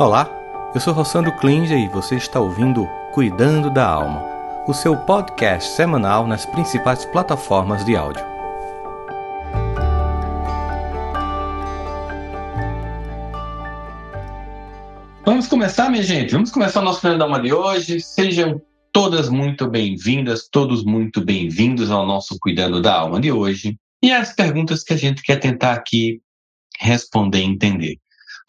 Olá, eu sou Rossandro Klinger e você está ouvindo Cuidando da Alma, o seu podcast semanal nas principais plataformas de áudio. Vamos começar, minha gente? Vamos começar o nosso Cuidando da Alma de hoje. Sejam todas muito bem-vindas, todos muito bem-vindos ao nosso Cuidando da Alma de hoje. E as perguntas que a gente quer tentar aqui responder e entender.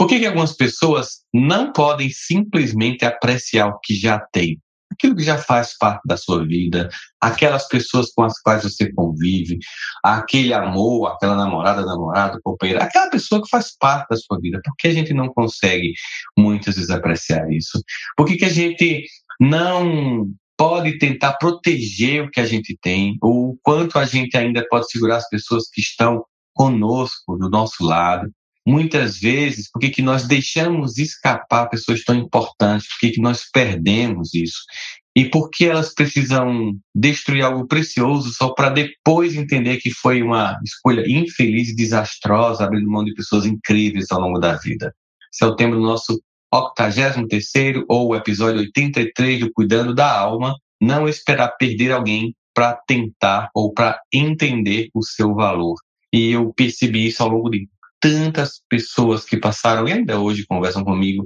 Por que, que algumas pessoas não podem simplesmente apreciar o que já tem? Aquilo que já faz parte da sua vida, aquelas pessoas com as quais você convive, aquele amor, aquela namorada, namorado, companheiro, aquela pessoa que faz parte da sua vida. Por que a gente não consegue muitas vezes apreciar isso? Por que, que a gente não pode tentar proteger o que a gente tem, ou o quanto a gente ainda pode segurar as pessoas que estão conosco, do nosso lado. Muitas vezes, por que nós deixamos escapar pessoas tão importantes? Por que nós perdemos isso? E por que elas precisam destruir algo precioso só para depois entender que foi uma escolha infeliz e desastrosa, abrindo mão de pessoas incríveis ao longo da vida? Esse é o tema do nosso 83 ou episódio 83 do Cuidando da Alma. Não esperar perder alguém para tentar ou para entender o seu valor. E eu percebi isso ao longo de tantas pessoas que passaram e ainda hoje conversam comigo,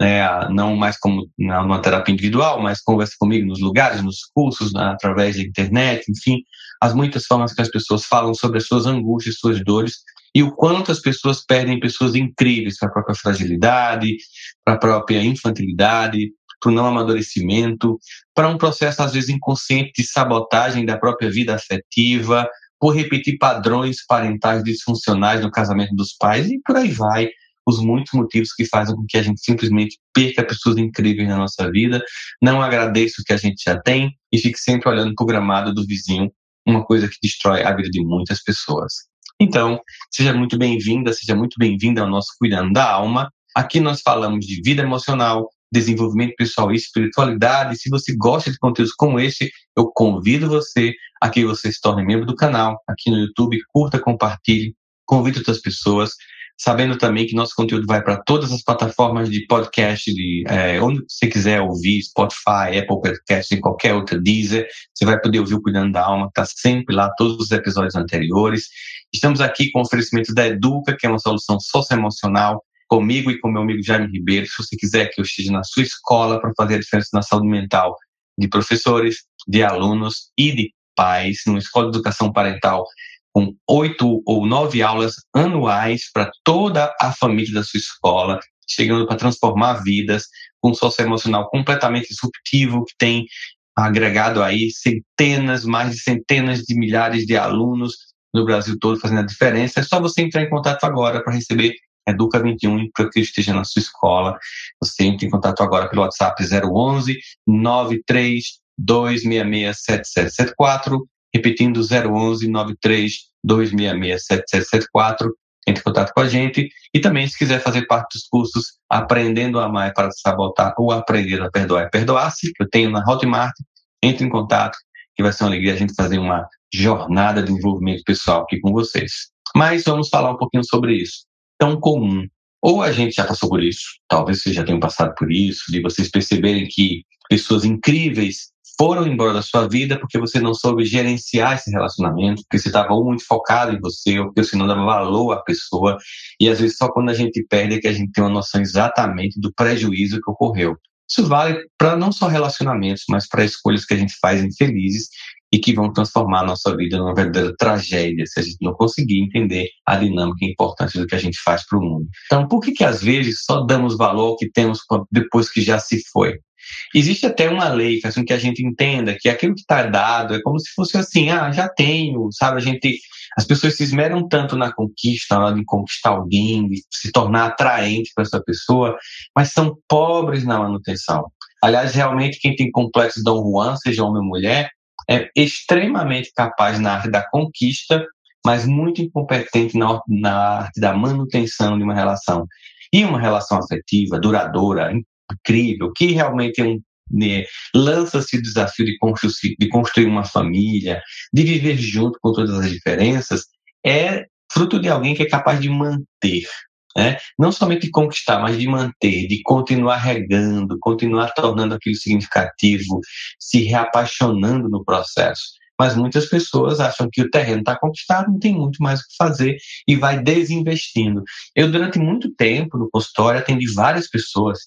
né, não mais como numa terapia individual, mas conversam comigo nos lugares, nos cursos, através da internet, enfim, as muitas formas que as pessoas falam sobre as suas angústias, suas dores e o quanto as pessoas perdem pessoas incríveis para a própria fragilidade, para a própria infantilidade, para o não amadurecimento, para um processo às vezes inconsciente de sabotagem da própria vida afetiva, por repetir padrões parentais disfuncionais no casamento dos pais e por aí vai os muitos motivos que fazem com que a gente simplesmente perca pessoas incríveis na nossa vida, não agradeça o que a gente já tem e fique sempre olhando para o gramado do vizinho, uma coisa que destrói a vida de muitas pessoas. Então, seja muito bem-vinda, seja muito bem-vinda ao nosso Cuidando da Alma. Aqui nós falamos de vida emocional, desenvolvimento pessoal e espiritualidade. Se você gosta de conteúdos como esse, eu convido você a que você se torne membro do canal aqui no YouTube, curta, compartilhe, convide outras pessoas, sabendo também que nosso conteúdo vai para todas as plataformas de podcast, de é, onde você quiser ouvir, Spotify, Apple Podcast, em qualquer outra Deezer, você vai poder ouvir o Cuidando da Alma, está sempre lá, todos os episódios anteriores. Estamos aqui com oferecimentos da Educa, que é uma solução socioemocional comigo e com meu amigo Jaime Ribeiro, se você quiser que eu esteja na sua escola para fazer a diferença na saúde mental de professores, de alunos e de pais, numa escola de educação parental com oito ou nove aulas anuais para toda a família da sua escola, chegando para transformar vidas, com um socioemocional completamente disruptivo, que tem agregado aí centenas, mais de centenas de milhares de alunos no Brasil todo fazendo a diferença. É só você entrar em contato agora para receber Educa 21 para que esteja na sua escola. Você entra em contato agora pelo WhatsApp 011 93 266 7774, repetindo 011 93 266 7774. Entre em contato com a gente e também se quiser fazer parte dos cursos Aprendendo a Amar para Sabotar ou Aprender a Perdoar e Perdoar-se, que eu tenho na Hotmart, entre em contato que vai ser uma alegria a gente fazer uma jornada de desenvolvimento pessoal aqui com vocês. Mas vamos falar um pouquinho sobre isso tão comum. Ou a gente já passou por isso, talvez vocês já tenham passado por isso, de vocês perceberem que pessoas incríveis foram embora da sua vida porque você não soube gerenciar esse relacionamento, porque você estava muito focado em você, ou porque você não dava valor à pessoa. E às vezes só quando a gente perde é que a gente tem uma noção exatamente do prejuízo que ocorreu. Isso vale para não só relacionamentos, mas para escolhas que a gente faz infelizes e que vão transformar a nossa vida numa verdadeira tragédia se a gente não conseguir entender a dinâmica e a importância do que a gente faz para o mundo. Então, por que que às vezes só damos valor ao que temos depois que já se foi? Existe até uma lei que faz com que a gente entenda que aquilo que está dado é como se fosse assim, ah, já tenho, sabe? A gente, as pessoas se esmeram tanto na conquista, na hora de conquistar alguém, de se tornar atraente para essa pessoa, mas são pobres na manutenção. Aliás, realmente quem tem complexo Dom Juan, seja homem ou mulher, é extremamente capaz na arte da conquista, mas muito incompetente na, na arte da manutenção de uma relação. E uma relação afetiva, duradoura, incrível, que realmente é um, né, lança-se o desafio de construir, de construir uma família, de viver junto com todas as diferenças, é fruto de alguém que é capaz de manter. Né? não somente de conquistar, mas de manter, de continuar regando, continuar tornando aquilo significativo, se reapaixonando no processo. Mas muitas pessoas acham que o terreno está conquistado, não tem muito mais o que fazer e vai desinvestindo. Eu, durante muito tempo no consultório, atendi várias pessoas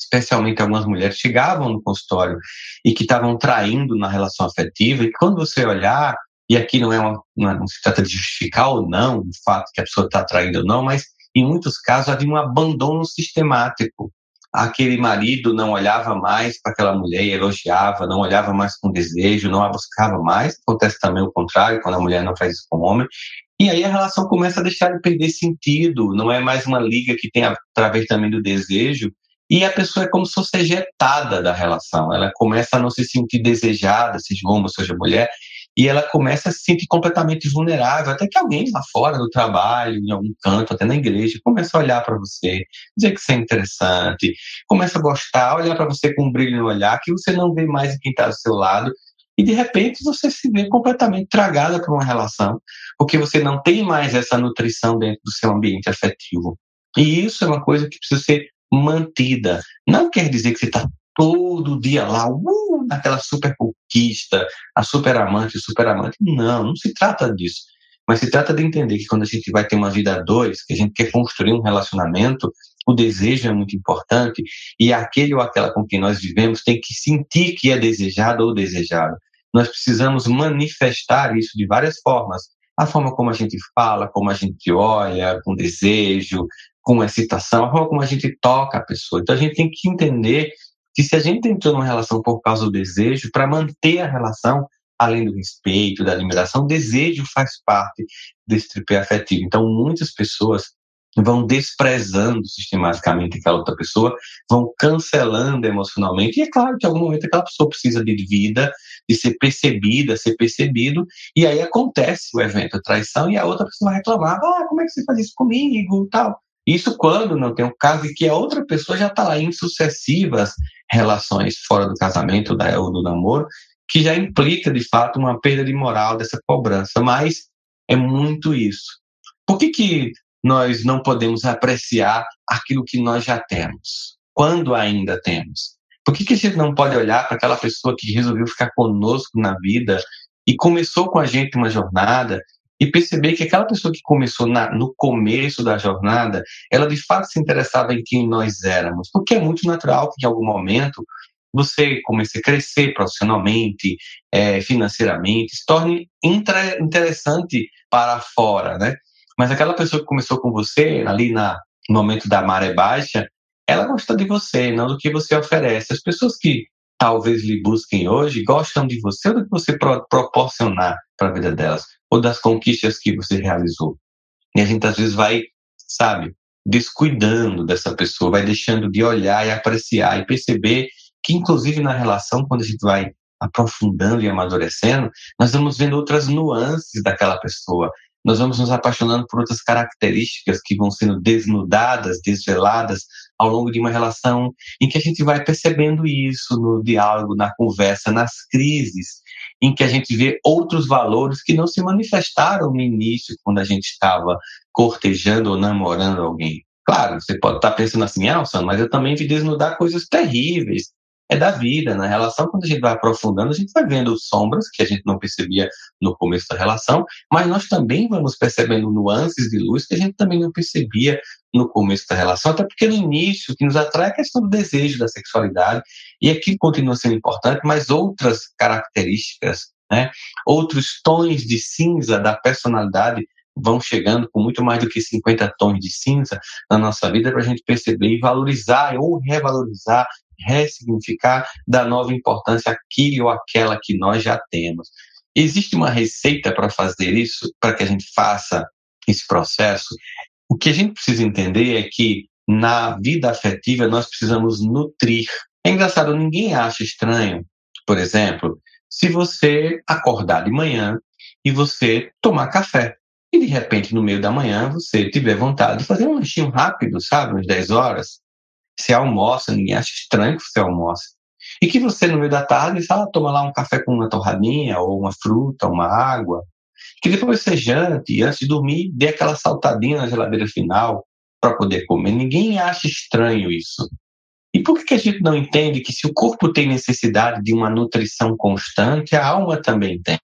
especialmente algumas mulheres, chegavam no consultório e que estavam traindo na relação afetiva, e quando você olhar, e aqui não é uma, não, é, se trata de justificar ou não o fato que a pessoa está traindo ou não, mas em muitos casos havia um abandono sistemático. Aquele marido não olhava mais para aquela mulher e elogiava, não olhava mais com desejo, não a buscava mais. Acontece também o contrário, quando a mulher não faz isso com o homem. E aí a relação começa a deixar de perder sentido, não é mais uma liga que tem através também do desejo, e a pessoa é como se fosse ejetada da relação. Ela começa a não se sentir desejada, seja homem, seja mulher, e ela começa a se sentir completamente vulnerável, até que alguém lá fora do trabalho, em algum canto, até na igreja, começa a olhar para você, dizer que você é interessante, começa a gostar, olhar para você com um brilho no olhar, que você não vê mais em quem está do seu lado, e de repente você se vê completamente tragada por uma relação, porque você não tem mais essa nutrição dentro do seu ambiente afetivo. E isso é uma coisa que precisa ser mantida. Não quer dizer que você está todo dia lá, uh, naquela super conquista, a super amante, super amante. Não, não se trata disso. Mas se trata de entender que quando a gente vai ter uma vida a dois, que a gente quer construir um relacionamento, o desejo é muito importante e aquele ou aquela com quem nós vivemos tem que sentir que é desejado ou desejado. Nós precisamos manifestar isso de várias formas. A forma como a gente fala, como a gente olha, com desejo, com excitação, a forma como a gente toca a pessoa. Então a gente tem que entender que se a gente entrou numa relação por causa do desejo, para manter a relação, além do respeito, da admiração, desejo faz parte desse tripé afetivo. Então, muitas pessoas vão desprezando sistematicamente aquela outra pessoa, vão cancelando emocionalmente, e é claro que em algum momento aquela pessoa precisa de vida, de ser percebida, ser percebido, e aí acontece o evento a traição, e a outra pessoa vai reclamar, ah, como é que você faz isso comigo, tal. Isso quando não tem o caso de que a outra pessoa já está lá em sucessivas relações fora do casamento ou do namoro, que já implica, de fato, uma perda de moral dessa cobrança. Mas é muito isso. Por que, que nós não podemos apreciar aquilo que nós já temos, quando ainda temos? Por que, que a gente não pode olhar para aquela pessoa que resolveu ficar conosco na vida e começou com a gente uma jornada e perceber que aquela pessoa que começou na, no começo da jornada, ela de fato se interessava em quem nós éramos, porque é muito natural que em algum momento você comece a crescer profissionalmente, é, financeiramente, se torne interessante para fora, né? Mas aquela pessoa que começou com você ali na, no momento da maré baixa, ela gosta de você, não do que você oferece. As pessoas que talvez lhe busquem hoje gostam de você ou do que você pro, proporcionar para a vida delas ou das conquistas que você realizou. E a gente às vezes vai, sabe, descuidando dessa pessoa, vai deixando de olhar e apreciar e perceber que, inclusive na relação, quando a gente vai aprofundando e amadurecendo, nós vamos vendo outras nuances daquela pessoa. Nós vamos nos apaixonando por outras características que vão sendo desnudadas, desveladas ao longo de uma relação em que a gente vai percebendo isso no diálogo, na conversa, nas crises, em que a gente vê outros valores que não se manifestaram no início, quando a gente estava cortejando ou namorando alguém. Claro, você pode estar pensando assim, ah, mas eu também vi desnudar coisas terríveis. É da vida, na relação, quando a gente vai aprofundando, a gente vai vendo sombras que a gente não percebia no começo da relação, mas nós também vamos percebendo nuances de luz que a gente também não percebia no começo da relação, até porque no início o que nos atrai é a questão do desejo, da sexualidade, e aqui continua sendo importante, mas outras características, né, outros tons de cinza da personalidade vão chegando com muito mais do que 50 tons de cinza na nossa vida para a gente perceber e valorizar ou revalorizar, ressignificar, dar nova importância àquilo ou àquela que nós já temos. Existe uma receita para fazer isso, para que a gente faça esse processo? O que a gente precisa entender é que na vida afetiva nós precisamos nutrir. É engraçado, ninguém acha estranho, por exemplo, se você acordar de manhã e você tomar café. E de repente, no meio da manhã, você tiver vontade de fazer um lanchinho rápido, sabe, umas 10 horas. Você almoça, ninguém acha estranho que você almoce. E que você, no meio da tarde, ah, toma lá um café com uma torradinha, ou uma fruta, uma água, que depois você jante e antes de dormir, dê aquela saltadinha na geladeira final, para poder comer. Ninguém acha estranho isso. E por que a gente não entende que se o corpo tem necessidade de uma nutrição constante, a alma também tem?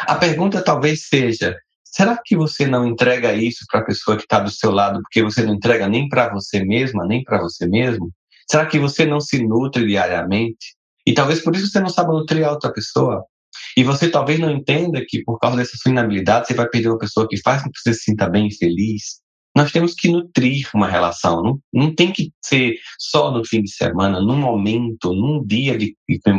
A pergunta talvez seja: será que você não entrega isso para a pessoa que está do seu lado porque você não entrega nem para você mesma, nem para você mesmo? Será que você não se nutre diariamente? E talvez por isso você não saiba nutrir a outra pessoa. E você talvez não entenda que por causa dessa sua inabilidade você vai perder uma pessoa que faz com que você se sinta bem e feliz, nós temos que nutrir uma relação. Não, não tem que ser só no fim de semana, num momento, num dia de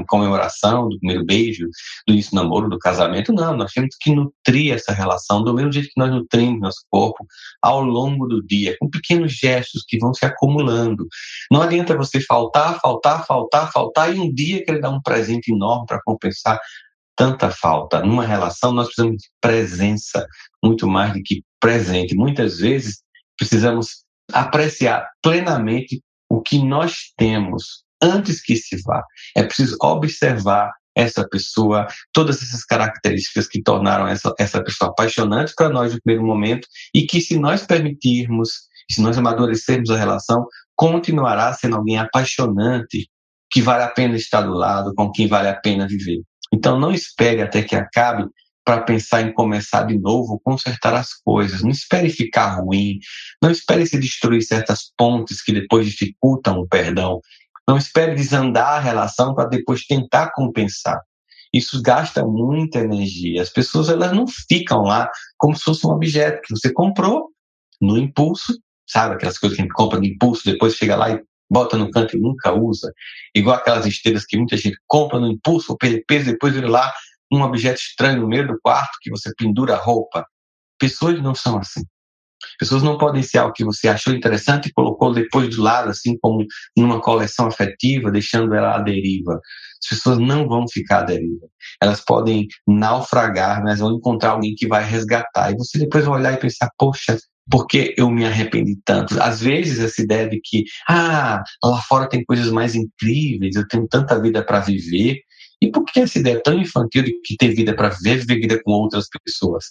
comemoração do primeiro beijo, do início do namoro, do casamento. Não, nós temos que nutrir essa relação do mesmo jeito que nós nutrimos nosso corpo ao longo do dia, com pequenos gestos que vão se acumulando. Não adianta você faltar, faltar, faltar, faltar e um dia querer dar um presente enorme para compensar tanta falta. Numa relação, nós precisamos de presença muito mais do que presente. Muitas vezes, precisamos apreciar plenamente o que nós temos antes que se vá. É preciso observar essa pessoa, todas essas características que tornaram essa, essa pessoa apaixonante para nós no primeiro momento e que, se nós permitirmos, se nós amadurecermos a relação, continuará sendo alguém apaixonante, que vale a pena estar do lado, com quem vale a pena viver. Então, não espere até que acabe para pensar em começar de novo, consertar as coisas. Não espere ficar ruim. Não espere se destruir certas pontes que depois dificultam o perdão. Não espere desandar a relação para depois tentar compensar. Isso gasta muita energia. As pessoas elas não ficam lá como se fosse um objeto que você comprou no impulso, sabe aquelas coisas que a gente compra no impulso, depois chega lá e bota no canto e nunca usa, igual aquelas esteiras que muita gente compra no impulso, peso, depois vira lá um objeto estranho no meio do quarto que você pendura a roupa. Pessoas não são assim. Pessoas não podem ser algo que você achou interessante e colocou depois do lado, assim como numa coleção afetiva, deixando ela à deriva. As pessoas não vão ficar à deriva. Elas podem naufragar, mas vão encontrar alguém que vai resgatar. E você depois vai olhar e pensar, poxa, por que eu me arrependi tanto? Às vezes essa ideia de que, ah, lá fora tem coisas mais incríveis, eu tenho tanta vida para viver. E por que essa ideia tão infantil de que ter vida para viver, viver vida com outras pessoas?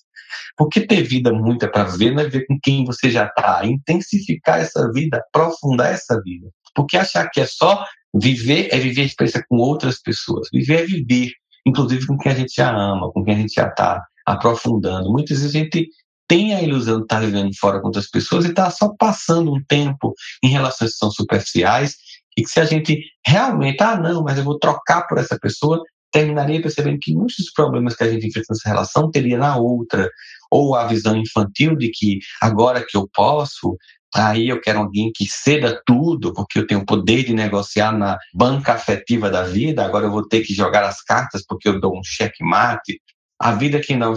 Porque ter vida muita para viver não é ver com quem você já está, intensificar essa vida, aprofundar essa vida. Porque achar que é só viver é viver a experiência com outras pessoas. Viver é viver, inclusive com quem a gente já ama, com quem a gente já está aprofundando. Muitas vezes a gente tem a ilusão de estar tá vivendo fora com outras pessoas e está só passando um tempo em relações que são superficiais e que se a gente realmente, ah, não, mas eu vou trocar por essa pessoa, terminaria percebendo que muitos dos problemas que a gente enfrenta nessa relação teria na outra. Ou a visão infantil de que agora que eu posso, aí eu quero alguém que ceda tudo, porque eu tenho o poder de negociar na banca afetiva da vida, agora eu vou ter que jogar as cartas porque eu dou um checkmate. A vida quem dá um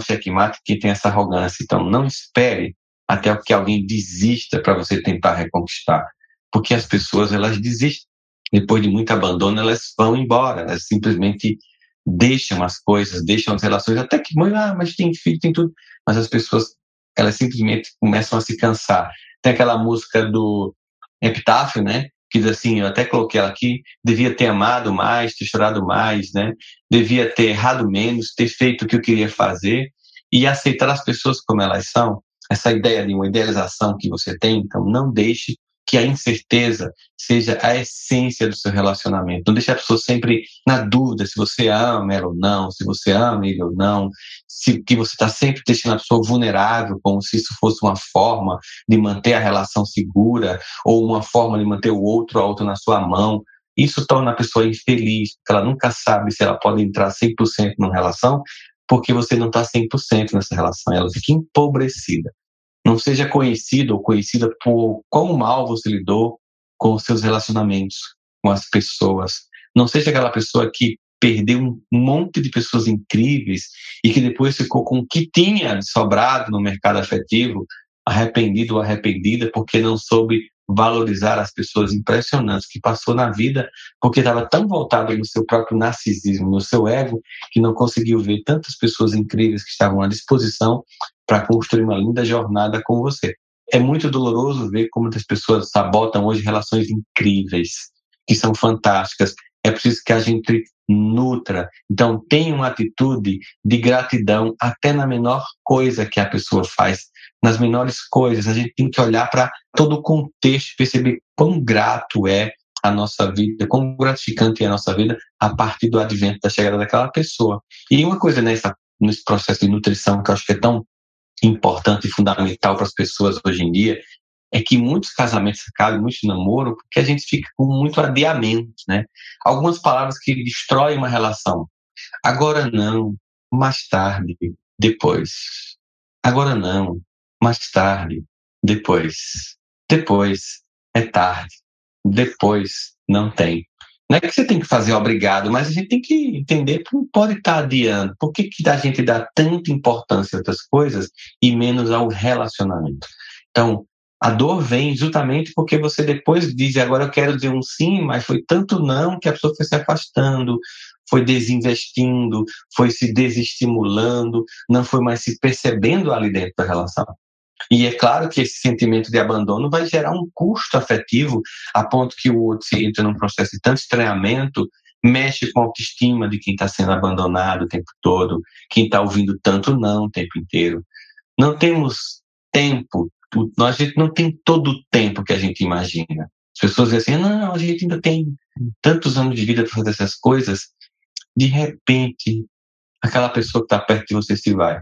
que tem essa arrogância. Então não espere até que alguém desista para você tentar reconquistar, porque as pessoas elas desistem. Depois de muito abandono, elas vão embora, elas simplesmente deixam as coisas, deixam as relações, até que, ah, mas tem filho, tem tudo. Mas as pessoas, elas simplesmente começam a se cansar. Tem aquela música do Epitáfio, né? Diz assim, eu até coloquei ela aqui, devia ter amado mais, ter chorado mais, né? Devia ter errado menos, ter feito o que eu queria fazer e aceitar as pessoas como elas são. Essa ideia de uma idealização que você tem, então não deixe que a incerteza seja a essência do seu relacionamento. Não deixe a pessoa sempre na dúvida se você ama ela ou não, se você ama ele ou não, se que você está sempre deixando a pessoa vulnerável, como se isso fosse uma forma de manter a relação segura ou uma forma de manter o outro outro na sua mão. Isso torna a pessoa infeliz, porque ela nunca sabe se ela pode entrar 100% numa relação, porque você não está 100% nessa relação, ela fica empobrecida. Não seja conhecido ou conhecida por quão mal você lidou com os seus relacionamentos com as pessoas. Não seja aquela pessoa que perdeu um monte de pessoas incríveis e que depois ficou com o que tinha sobrado no mercado afetivo, arrependido ou arrependida porque não soube valorizar as pessoas impressionantes que passou na vida porque estava tão voltado no seu próprio narcisismo, no seu ego, que não conseguiu ver tantas pessoas incríveis que estavam à disposição para construir uma linda jornada com você. É muito doloroso ver como as pessoas sabotam hoje relações incríveis, que são fantásticas. É preciso que a gente nutra. Então, tenha uma atitude de gratidão até na menor coisa que a pessoa faz nas menores coisas. A gente tem que olhar para todo o contexto, perceber quão grato é a nossa vida, quão gratificante é a nossa vida a partir do advento da chegada daquela pessoa. E uma coisa nessa, nesse processo de nutrição que eu acho que é tão importante e fundamental para as pessoas hoje em dia é que muitos casamentos acabam, muitos namoros, porque a gente fica com muito adiamento, né? Algumas palavras que destroem uma relação. Agora não, mais tarde, depois. Agora não, mais tarde, depois. Depois é tarde, depois não tem. Não é que você tem que fazer obrigado, mas a gente tem que entender que não pode estar adiando. Por que, que a gente dá tanta importância a outras coisas e menos ao relacionamento? Então, a dor vem justamente porque você depois diz, agora eu quero dizer um sim, mas foi tanto não que a pessoa foi se afastando, foi desinvestindo, foi se desestimulando, não foi mais se percebendo ali dentro da relação. E é claro que esse sentimento de abandono vai gerar um custo afetivo, a ponto que o outro se entra num processo de tanto estranhamento, mexe com a autoestima de quem está sendo abandonado o tempo todo, quem está ouvindo tanto não o tempo inteiro. Não temos tempo, a gente não tem todo o tempo que a gente imagina. As pessoas dizem assim, não, a gente ainda tem tantos anos de vida para fazer essas coisas. De repente, aquela pessoa que está perto de você se vai.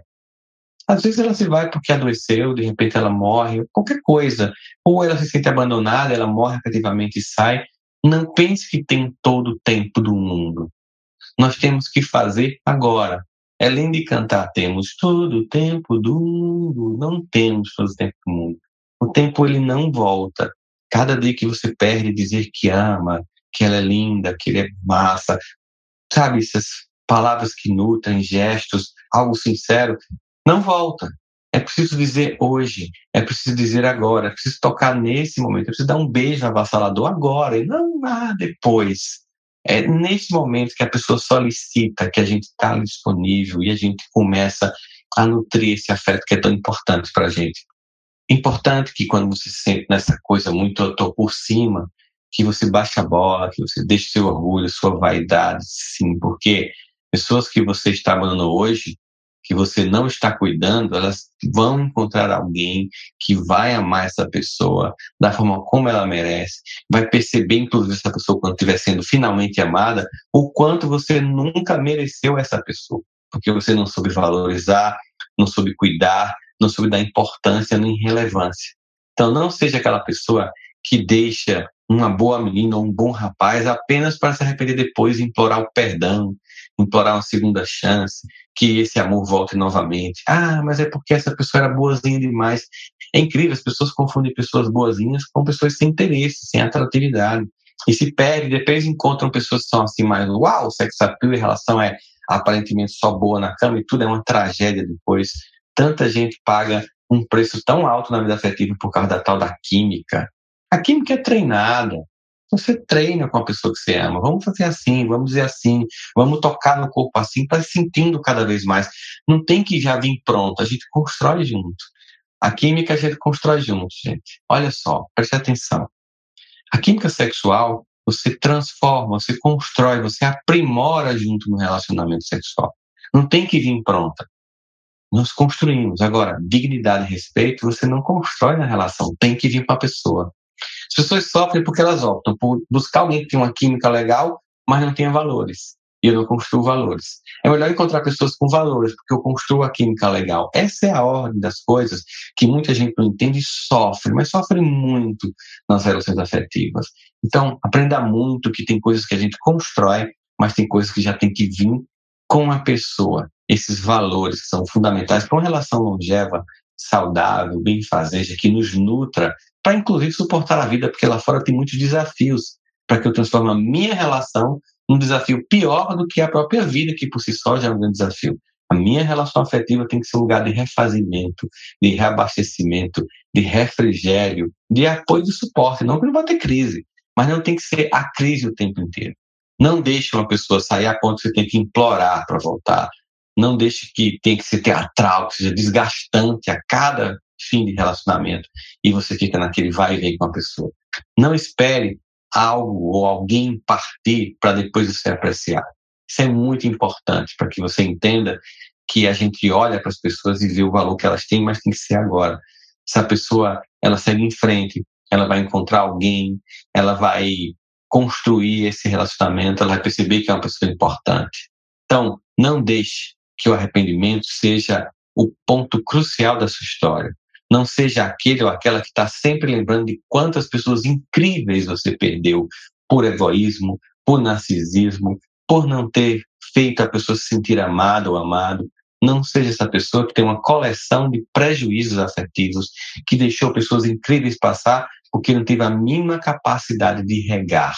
Às vezes ela se vai porque adoeceu, de repente ela morre, qualquer coisa. Ou ela se sente abandonada, ela morre efetivamente e sai. Não pense que tem todo o tempo do mundo. Nós temos que fazer agora. Lindo de cantar, temos todo o tempo do mundo. Não temos todo o tempo do mundo. O tempo ele não volta. Cada dia que você perde dizer que ama, que ela é linda, que ele é massa, sabe, essas palavras que nutrem, gestos, algo sincero, não volta. É preciso dizer hoje, é preciso dizer agora, é preciso tocar nesse momento, é preciso dar um beijo avassalador agora e não ah, depois. É nesse momento que a pessoa solicita que a gente está disponível e a gente começa a nutrir esse afeto que é tão importante para a gente. Importante que quando você se sente nessa coisa muito eu tô por cima, que você baixe a bola, que você deixe seu orgulho, sua vaidade, sim, porque pessoas que você está amando hoje que você não está cuidando, elas vão encontrar alguém que vai amar essa pessoa da forma como ela merece, vai perceber, inclusive, essa pessoa, quando estiver sendo finalmente amada, o quanto você nunca mereceu essa pessoa, porque você não soube valorizar, não soube cuidar, não soube dar importância nem relevância. Então, não seja aquela pessoa que deixa uma boa menina ou um bom rapaz apenas para se arrepender depois e implorar o perdão, implorar uma segunda chance, que esse amor volte novamente. Ah, mas é porque essa pessoa era boazinha demais. É incrível, as pessoas confundem pessoas boazinhas com pessoas sem interesse, sem atratividade. E se perde, depois encontram pessoas que são assim mais, uau, sex appeal, a relação é aparentemente só boa na cama e tudo é uma tragédia depois. Tanta gente paga um preço tão alto na vida afetiva por causa da tal da química. A química é treinada. Você treina com a pessoa que você ama. Vamos fazer assim, vamos dizer assim, vamos tocar no corpo assim, para sentindo cada vez mais. Não tem que já vir pronto, a gente constrói junto. A química a gente constrói junto, gente. Olha só, preste atenção. A química sexual, você transforma, você constrói, você aprimora junto no relacionamento sexual. Não tem que vir pronta. Nós construímos. Agora, dignidade e respeito, você não constrói na relação, tem que vir para a pessoa. As pessoas sofrem porque elas optam por buscar alguém que tem uma química legal, mas não tenha valores. E eu não construo valores. É melhor encontrar pessoas com valores, porque eu construo a química legal. Essa é a ordem das coisas que muita gente não entende e sofre, mas sofre muito nas relações afetivas. Então, aprenda muito que tem coisas que a gente constrói, mas tem coisas que já tem que vir com a pessoa. Esses valores que são fundamentais para uma relação longeva, saudável, bem-fazeja, que nos nutra para inclusive suportar a vida, porque lá fora tem muitos desafios para que eu transforme a minha relação num desafio pior do que a própria vida, que por si só já é um grande desafio. A minha relação afetiva tem que ser um lugar de refazimento, de reabastecimento, de refrigério, de apoio e suporte. Não que não vai ter crise, mas não tem que ser a crise o tempo inteiro. Não deixe uma pessoa sair a ponto que você tem que implorar para voltar. Não deixe que tenha que ser teatral, que seja desgastante a cada fim de relacionamento e você fica naquele vai e vem com a pessoa. Não espere algo ou alguém partir para depois você apreciar. Isso é muito importante para que você entenda que a gente olha para as pessoas e vê o valor que elas têm, mas tem que ser agora. Se a pessoa ela segue em frente, ela vai encontrar alguém, ela vai construir esse relacionamento, ela vai perceber que é uma pessoa importante. Então, não deixe que o arrependimento seja o ponto crucial da sua história. Não seja aquele ou aquela que está sempre lembrando de quantas pessoas incríveis você perdeu por egoísmo, por narcisismo, por não ter feito a pessoa se sentir amada ou amado. Não seja essa pessoa que tem uma coleção de prejuízos afetivos, que deixou pessoas incríveis passar porque não teve a mínima capacidade de regar.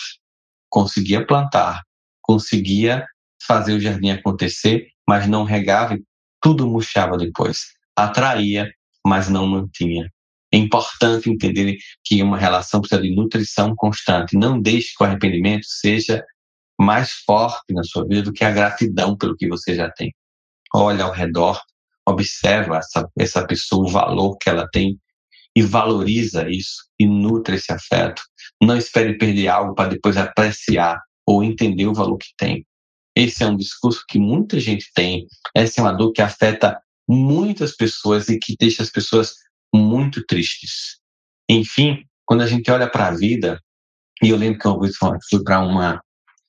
Conseguia plantar, conseguia fazer o jardim acontecer, mas não regava e tudo murchava depois. Atraía, mas não mantinha. É importante entender que uma relação precisa de nutrição constante. Não deixe que o arrependimento seja mais forte na sua vida do que a gratidão pelo que você já tem. Olha ao redor, observa essa, essa pessoa, o valor que ela tem e valoriza isso e nutre esse afeto. Não espere perder algo para depois apreciar ou entender o valor que tem. Esse é um discurso que muita gente tem. Essa é uma dor que afeta muitas pessoas e que deixa as pessoas muito tristes. Enfim, quando a gente olha para a vida, e eu lembro que eu fui para uma,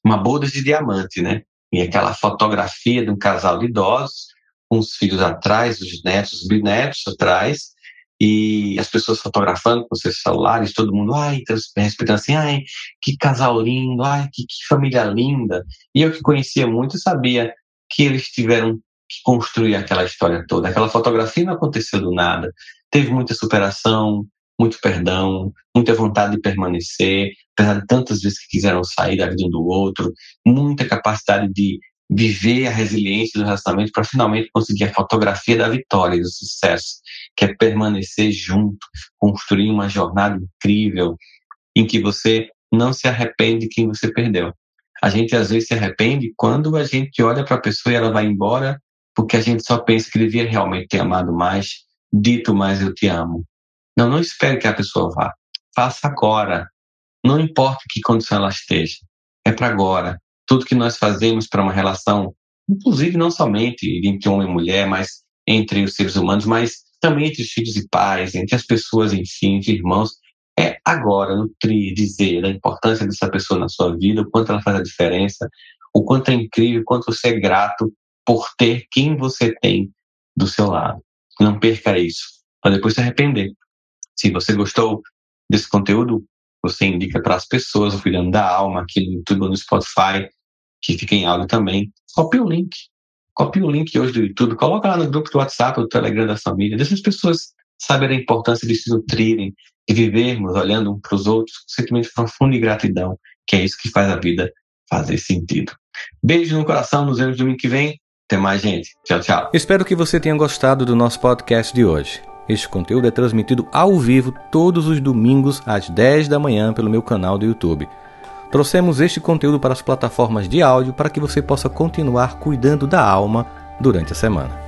uma boda de diamante, né? E aquela fotografia de um casal de idosos, com os filhos atrás, os netos, os bisnetos atrás, e as pessoas fotografando com seus celulares, todo mundo, ai, respeitando assim, ai, que casal lindo, ai, que, que família linda. E eu que conhecia muito sabia que eles tiveram que construir aquela história toda. Aquela fotografia não aconteceu do nada. Teve muita superação, muito perdão, muita vontade de permanecer, apesar de tantas vezes que quiseram sair da vida um do outro, muita capacidade de viver a resiliência do relacionamento para finalmente conseguir a fotografia da vitória do sucesso, que é permanecer junto, construir uma jornada incrível em que você não se arrepende de quem você perdeu. A gente às vezes se arrepende quando a gente olha para a pessoa e ela vai embora porque a gente só pensa que devia realmente ter amado mais, dito mais eu te amo. Não, não espere que a pessoa vá. Faça agora. Não importa que condição ela esteja. É para agora tudo que nós fazemos para uma relação, inclusive não somente entre homem e mulher, mas entre os seres humanos, mas também entre os filhos e pais, entre as pessoas, enfim, entre irmãos, é agora nutrir, dizer da importância dessa pessoa na sua vida, o quanto ela faz a diferença, o quanto é incrível, o quanto você é grato por ter quem você tem do seu lado. Não perca isso, para depois se arrepender. Se você gostou desse conteúdo, você indica para as pessoas, o Cuidando da Alma, aqui no YouTube ou no Spotify, que fica em áudio também. Copie o link. Copie o link hoje do YouTube, coloca lá no grupo do WhatsApp, do Telegram da família. Deixa as pessoas saberem a importância de se nutrirem, de vivermos olhando um para os outros com sentimento profundo de gratidão, que é isso que faz a vida fazer sentido. Beijo no coração, nos vemos domingo que vem. Até mais, gente. Tchau, tchau. Espero que você tenha gostado do nosso podcast de hoje. Este conteúdo é transmitido ao vivo todos os domingos às 10 da manhã pelo meu canal do YouTube. Trouxemos este conteúdo para as plataformas de áudio para que você possa continuar cuidando da alma durante a semana.